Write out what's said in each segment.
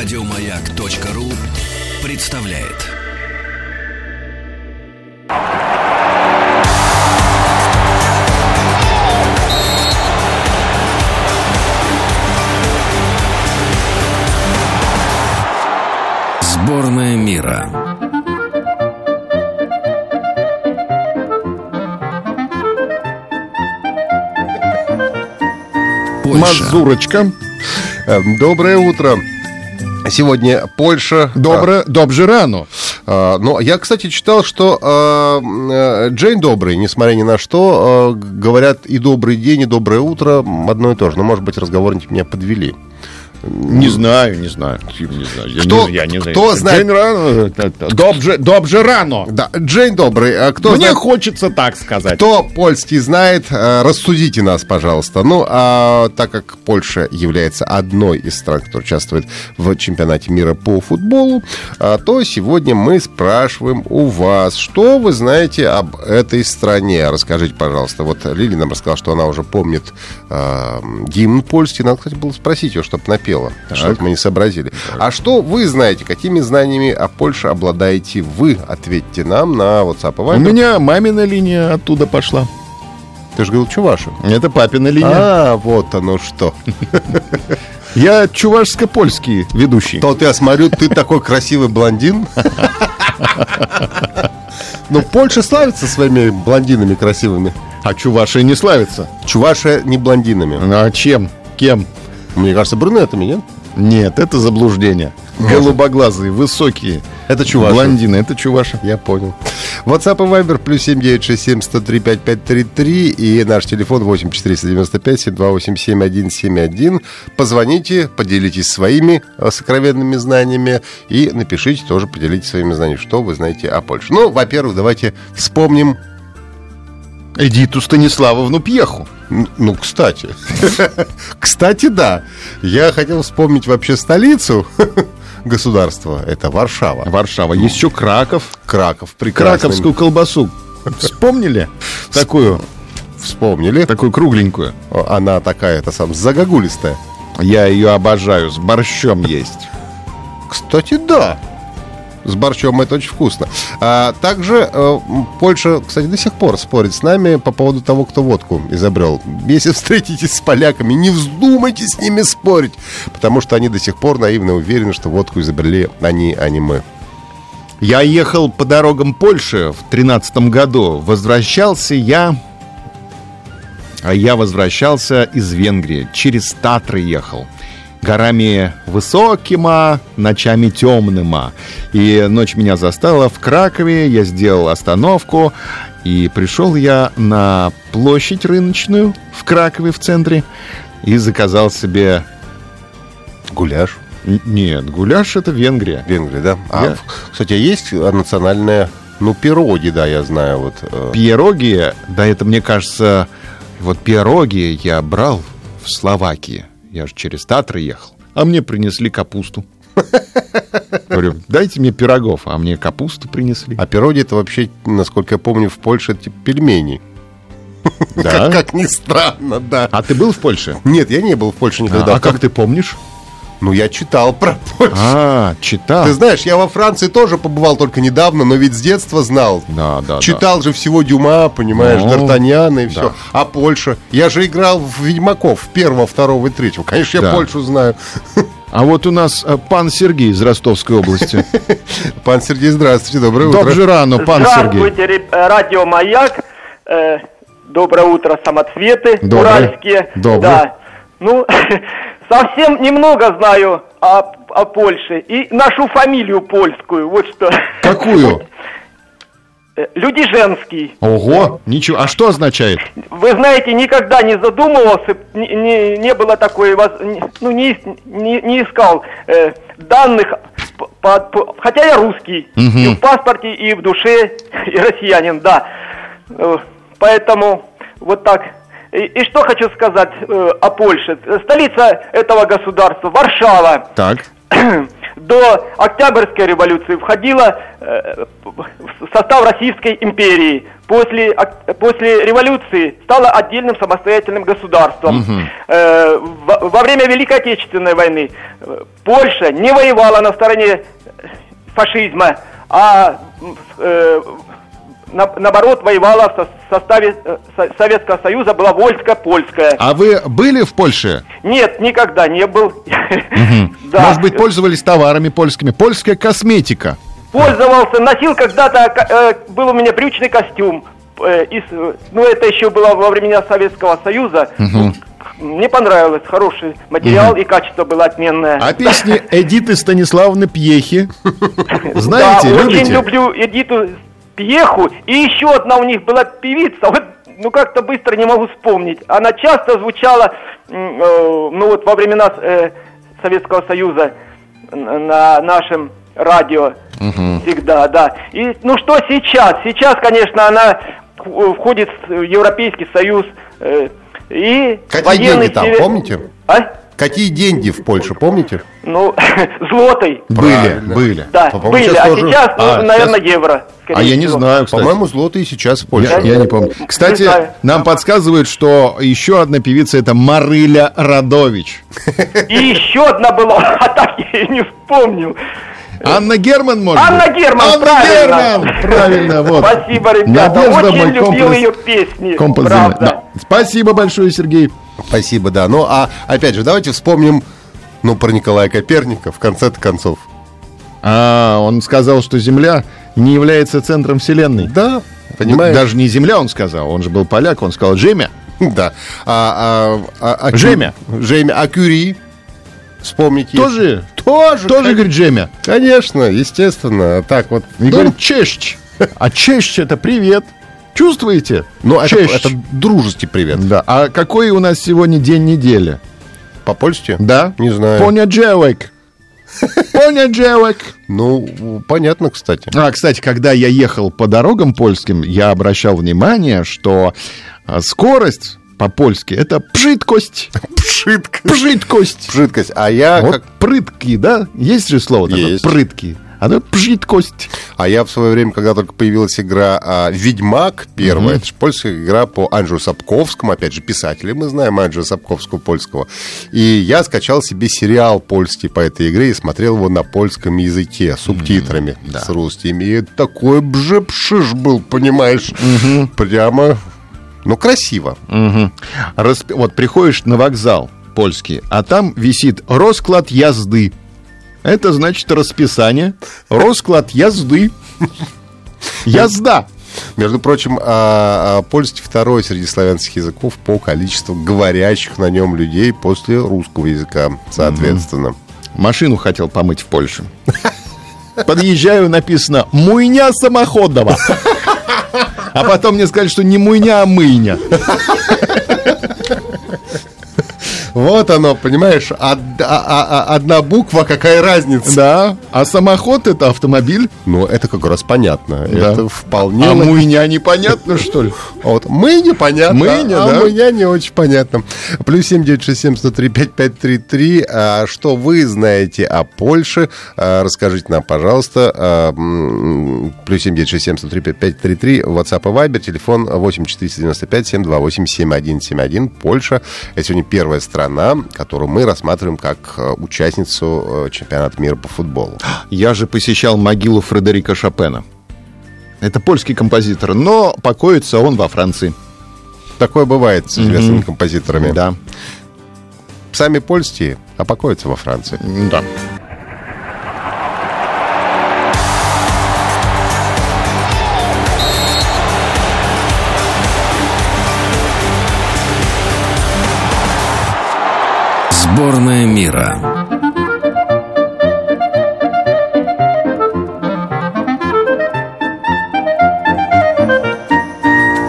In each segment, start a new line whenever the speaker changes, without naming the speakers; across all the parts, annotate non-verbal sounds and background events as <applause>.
Радиомаяк.ру представляет. Сборная мира. Польша.
Мазурочка.
Э, Доброе утро. Сегодня Польша.
Добре, добже рано.
А, Ну, я, кстати, читал, что а, э, Джейн добрый, несмотря ни на что, а, говорят и добрый день, и доброе утро одно и то же. Но, может быть, разговорники меня подвели.
Не знаю, не знаю. Не знаю. Я
Кто-
не, я не знаю.
кто знает?
День рано. Добже, добже рано.
Да, Джейн добрый. А кто,
Мне
знает-
хочется так сказать.
кто польский знает, э, рассудите нас, пожалуйста. Ну, а так как Польша является одной из стран, которая участвует в чемпионате мира по футболу, то сегодня мы спрашиваем у вас, что вы знаете об этой стране. Расскажите, пожалуйста. Вот Лили нам рассказала, что она уже помнит э, гимн польский. Надо, кстати, было спросить ее, чтобы напела. Что-то мы не сообразили. А что вы знаете? Какими знаниями о Польше обладаете вы? Ответьте нам на WhatsApp и
У меня мамина линия оттуда пошла.
Ты же говорил Чуваша.
Это папина линия.
А, вот оно что. <laughs>
Я чувашско-польский ведущий.
То я смотрю, ты такой красивый блондин. <laughs> Ну, Польша славится своими блондинами красивыми.
А чуваши не славится.
Чуваша не блондинами.
А чем? Кем?
Мне кажется, брюнетами, нет?
Нет, это заблуждение. Голубоглазые, высокие.
Это чуваши.
Блондины, это чуваши.
Я понял. WhatsApp и Viber плюс 7967 103 5533 и наш телефон 8 495 728 7171. Позвоните, поделитесь своими э, сокровенными знаниями и напишите тоже, поделитесь своими знаниями, что вы знаете о Польше. Ну, во-первых, давайте вспомним
Эдиту Станиславовну Пьеху.
Ну, кстати. <laughs> Кстати, да. Я хотел вспомнить вообще столицу <laughs> государства. Это Варшава.
Варшава. Есть еще Краков.
Краков. Прекрасный.
Краковскую колбасу. <laughs> Вспомнили? Такую,
Вспомнили.
такую кругленькую.
Она такая, это сам, загогулистая.
Я ее обожаю, с борщом есть.
Кстати, да. С борщом это очень вкусно. А, также э, Польша, кстати, до сих пор спорит с нами по поводу того, кто водку изобрел. Если <laughs> встретитесь с поляками, не вздумайте с ними спорить, потому что они до сих пор наивно уверены, что водку изобрели они, а не мы.
Я ехал по дорогам Польши в тринадцатом году. Возвращался я... А я возвращался из Венгрии. Через Татры ехал. Горами высокима, ночами темныма. И ночь меня застала в Кракове. Я сделал остановку. И пришел я на площадь рыночную в Кракове в центре. И заказал себе...
Гуляш.
Нет, гуляш это Венгрия.
Венгрия, да? А,
Я-
кстати, есть национальная, ну, пироги, да, я знаю, вот. э,
Пироги, да это мне кажется, вот пироги я брал в Словакии. Я же через Татры ехал. А мне принесли капусту. <laughs> Говорю, дайте мне пирогов, а мне капусту принесли.
А пироги это вообще, насколько я помню, в Польше это типа пельмени.
Да? <laughs>
Как ни странно, да.
А ты был в Польше?
Нет, я не был в Польше никогда.
А как ты помнишь?
Ну, я читал про Польшу.
А, читал.
Ты знаешь, я во Франции тоже побывал только недавно, но ведь с детства знал.
Да, да, да.
Читал же всего Дюма, понимаешь,
Ну,
Д'Артаньяна и все.
да.
А Польша? Я же играл в Ведьмаков, первого, второго и третьего. Конечно,
Да.
я Польшу знаю.
А вот у нас э, пан Сергей из Ростовской области. <laughs>
Пан Сергей, здравствуйте, доброе утро.
Добже рано, пан Сергей.
Здравствуйте, э, радио Маяк. Э, Доброе утро, самоцветы
Доброе.
уральские.
Доброе.
Да. Ну, <laughs> совсем немного знаю о, о Польше и нашу фамилию польскую. Вот что.
Какую?
Э, Люди женский.
Ого, ничего. А что означает?
Вы знаете, никогда не задумывался, не, не- не было такой, ну не, не, не искал э, данных, по- по- хотя я русский, и в паспорте, и в душе, <laughs> и россиянин, да. Э, Поэтому вот так. И, и что хочу сказать э, о Польше. Столица этого государства Варшава.
Так. <clears throat>
до Октябрьской революции входила э, в состав Российской империи. После, после революции стала отдельным самостоятельным государством. Э, во, во время Великой Отечественной войны э, Польша не воевала на стороне фашизма, а э, на- наоборот воевала в со- составе э, Со- Советского Союза, была войско-польская.
А вы были в Польше?
Нет, никогда не был. <laughs> Да.
Может быть, пользовались товарами польскими? Польская косметика.
Пользовался, носил когда-то, э, был у меня брючный костюм. э, из, э, ну, это еще было во времена Советского Союза. Мне понравилось, хороший материал и качество было отменное.
А песни <laughs> Эдиты Станиславны Пьехи? Знаете, любите?
очень люблю Эдиту Пьеху. И еще одна у них была певица. Вот, ну, как-то быстро не могу вспомнить. Она часто звучала, э, ну, вот во времена э, Советского Союза на нашем радио. Всегда, да. И, ну, что сейчас? Сейчас, конечно, она входит в Европейский Союз. э, и
Какие
военный
деньги там, помните?
А?
Какие деньги в Польше, помните?
Ну, <laughs> злотой.
Были,
Правильно.
были.
Да,
По-моему,
были,
сейчас
а
тоже-
сейчас, ну,
А,
наверное, евро. скорее
А я не
всего.
знаю, кстати.
По-моему, злотые сейчас в Польше.
Я, я не помню. Кстати,
Не
нам подсказывают, что еще одна певица это Марыля Радович.
И еще одна была, <laughs> а так я и не вспомнил.
Анна Герман, может
Анна
быть?
Герман,
Анна
правильно.
Герман, правильно, вот.
Спасибо, ребята.
Надежда,
Очень
мой
любил
комплекс-
ее песни.
комплекс
правда.
Да. Спасибо большое, Сергей.
Спасибо, да. Ну, а опять же, давайте вспомним, ну, про Николая Коперника в конце-то концов.
А, он сказал, что Земля не является центром Вселенной.
Да, понимаешь?
Даже не Земля, он сказал. Он же был поляк, он сказал Джемя.
Да. А, а, а, а
Жемя.
Жемя. А Кюри? Вспомните.
Тоже,
Тоже.
тоже говорит Джемя.
Конечно, естественно. Так вот. Ну,
говорит честь. А честь это привет. Чувствуете?
ну, это, это дружеский привет.
Да. А какой у нас сегодня день недели?
По-польски?
Да?
Не знаю.
Понеделок. Понеделок.
Ну, понятно, кстати.
А, кстати, когда я ехал по дорогам польским, я обращал внимание, что а, скорость по-польски это пжиткость.
Пшитка.
Пжиткость.
Жидкость. А я,
Вот
как,
прытки, да? Есть же слово такое?
Есть.
Прытки. А то пжиткость.
а я в свое время, когда только появилась игра а, «Ведьмак» первая, это же польская игра по Анджелу Сапковскому, опять же, писатели, мы знаем Анджела Сапковского польского. И я скачал себе сериал польский по этой игре и смотрел его на польском языке, с субтитрами, с русскими. И такой бжепшиш был, понимаешь, прямо, ну, красиво.
Мгм. Расп- Вот приходишь на вокзал польский, а там висит расклад язды. Это значит расписание. Расклад язды. Язда. <laughs>
Между прочим, а, а, польский второй среди славянских языков по количеству говорящих на нем людей после русского языка, соответственно.
Машину хотел помыть в Польше. <laughs> Подъезжаю, написано «Муйня самоходного». <laughs> А потом мне сказали, что не муйня, а мыйня.
Вот оно, понимаешь, од- а- а- а- одна буква, какая разница?
Да, а самоход это автомобиль.
Ну, это как раз понятно.
Да.
Это вполне...
А муйня непонятно, что ли? <laughs>
Вот мы непонятно,
Мыня,
а
да.
мыня не очень понятно. Плюс семь девять шесть семь сто три пять пять три три. А, Что вы знаете о Польше? А, Расскажите нам, пожалуйста. А, Плюс семь девять шесть семь сто три пять пять три три. WhatsApp и Viber. Телефон восемь четыреста девяносто пять семь два восемь семь один семь один. Польша. Это сегодня первая страна, которую мы рассматриваем как э, участницу э, чемпионата мира по футболу. <gasps>
Я же посещал могилу Фредерика Шопена. Это польский композитор, но покоится он во Франции.
Такое бывает с известными композиторами.
Да.
Сами польские, а покоятся во Франции.
Да.
Сборная мира.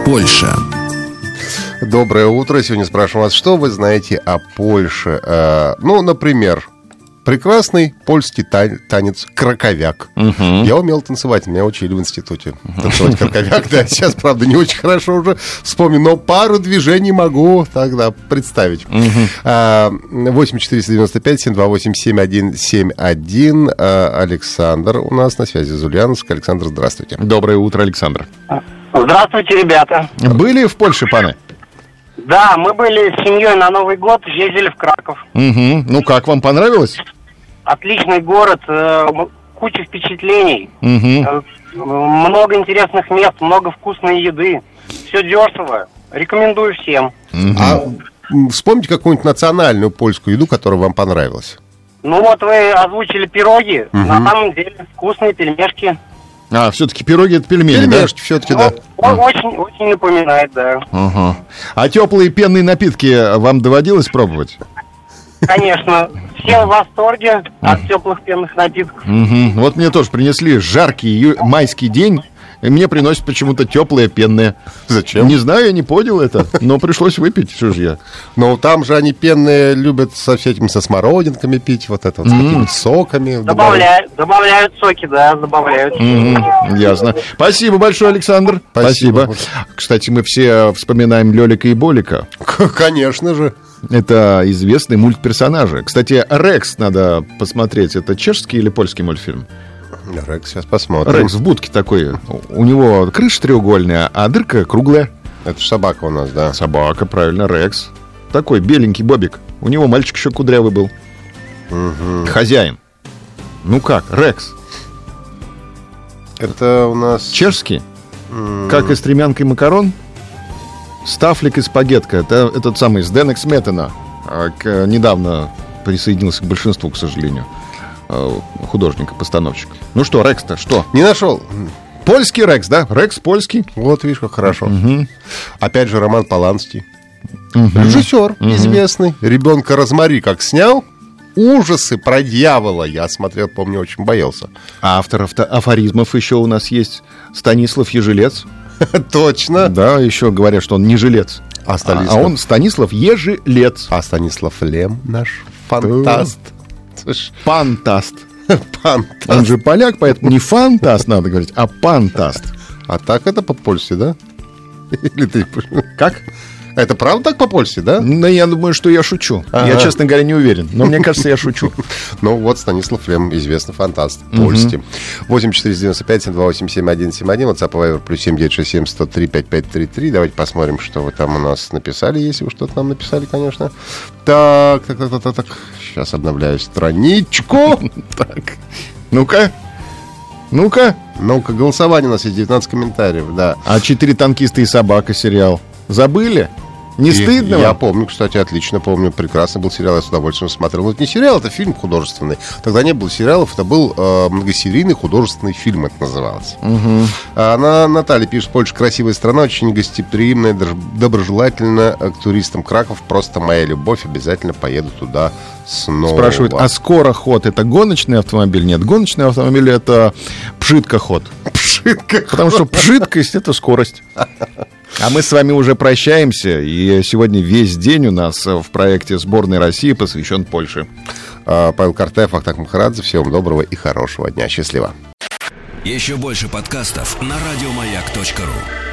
Польша.
Доброе утро. Сегодня спрашиваем вас, что вы знаете о Польше? Э, ну, например, прекрасный польский та- танец краковяк. Я умел танцевать, меня учили в институте танцевать краковяк. Да, сейчас, правда, не очень хорошо уже вспомню, но пару движений могу тогда представить. А, 8 495 728 7171. А, Александр у нас на связи из Ульяновска. Александр, здравствуйте.
Доброе утро, Александр.
Здравствуйте, ребята.
Были в Польше, паны?
Да, мы были с семьей на Новый год, ездили в Краков.
Угу. Ну как, вам понравилось?
Отличный город, э, куча впечатлений,
Угу.
много интересных мест, много вкусной еды. Все дешево. Рекомендую всем.
А м, вспомните какую-нибудь национальную польскую еду, которая вам понравилась.
Ну вот вы озвучили пироги, на самом деле вкусные пельмешки.
А, все-таки пироги это пельмени, да?
Пельмешки все-таки, да.
Ну, о- очень, очень напоминает, да.
Ага. А теплые пенные напитки вам доводилось пробовать?
Конечно, все в восторге от теплых пенных напитков.
Мгм. Вот мне тоже принесли жаркий ию- майский день, и мне приносят почему-то теплые пенные.
Зачем?
Не знаю, я не понял это, но пришлось выпить, что же я.
Но там же они пенные любят со всякими, со смородинками пить, вот это вот, с какими-то соками.
Добавляют, добавляют соки, да, добавляют.
Ясно. Спасибо большое, Александр.
Спасибо.
Кстати, мы все вспоминаем Лелика и Болика.
Конечно же.
Это известные мультперсонажи. Кстати, Рекс надо посмотреть. Это чешский или польский мультфильм?
Рекс, сейчас посмотрим.
Рекс в будке такой. У него крыша треугольная, а дырка круглая.
Это собака у нас, да.
Собака, правильно, Рекс. Такой беленький бобик. У него мальчик еще кудрявый был. Хозяин. Ну как, Рекс.
Это у нас...
Чешский. Как и стремянка и макарон. Стафлик и спагетка. Это этот самый Сденек Сметана. а, к- Недавно присоединился к большинству, к сожалению. А, Художника-постановщика. Ну что, Рекс-то, что?
Не нашел.
Польский Рекс, да? Рекс польский.
Вот, видишь, как хорошо. Опять же, Роман Поланский. Режиссер известный. Ребенка Розмари как снял. Ужасы про дьявола. Я смотрел, помню, очень боялся.
А автор авто- афоризмов еще у нас есть. Станислав Ежелец. <laughs>
Точно.
Да, еще говорят, что он не жилец.
А
А,
Станислав?
а он Станислав Ежелец.
А Станислав Лем наш фантаст. Слышь,
Пантаст.
Фантаст.
Он же поляк, поэтому не фантаст надо говорить, а пантаст.
А так это по-польски, да? <laughs> Или ты...
Как?
Это правда так по-польски, да?
Ну, я думаю, что я шучу. Я,
Ага.
честно говоря, не уверен. Но мне кажется, я шучу. <laughs>
Ну вот Станислав Лем, известный фантаст, польский. 8 495 728 7171, WhatsApp Viber, плюс 7 967 103 5533. Давайте посмотрим, что вы там у нас написали, если вы что-то нам написали, конечно. Так, так, так, так, так, так. Сейчас обновляю страничку. <laughs>
Так. Ну-ка. Ну-ка.
Ну-ка, голосование у нас есть 19 комментариев, да.
А «Четыре танкиста и собака» сериал. Забыли? Не
И
стыдно
Я
вам?
помню, кстати, отлично помню. Прекрасный был сериал, я с удовольствием смотрел. Но это не сериал, это фильм художественный. Тогда не было сериалов, это был э, многосерийный художественный фильм, это называлось. А Она, Наталья пишет, Польша красивая страна, очень гостеприимная, доброжелательна э, к туристам. Краков просто моя любовь, обязательно поеду туда снова.
Спрашивают, а скороход это гоночный автомобиль? Нет, гоночный автомобиль это пшиткоход. <laughs>
Пшитка.
Потому что пшиткость это скорость. <laughs> А мы с вами уже прощаемся, и сегодня весь день у нас в проекте сборной России посвящен Польше.
А, Павел Картаев, Ахтак Махарадзе. Всего доброго и хорошего дня. Счастливо.
Еще больше подкастов на радиомаяк.ру.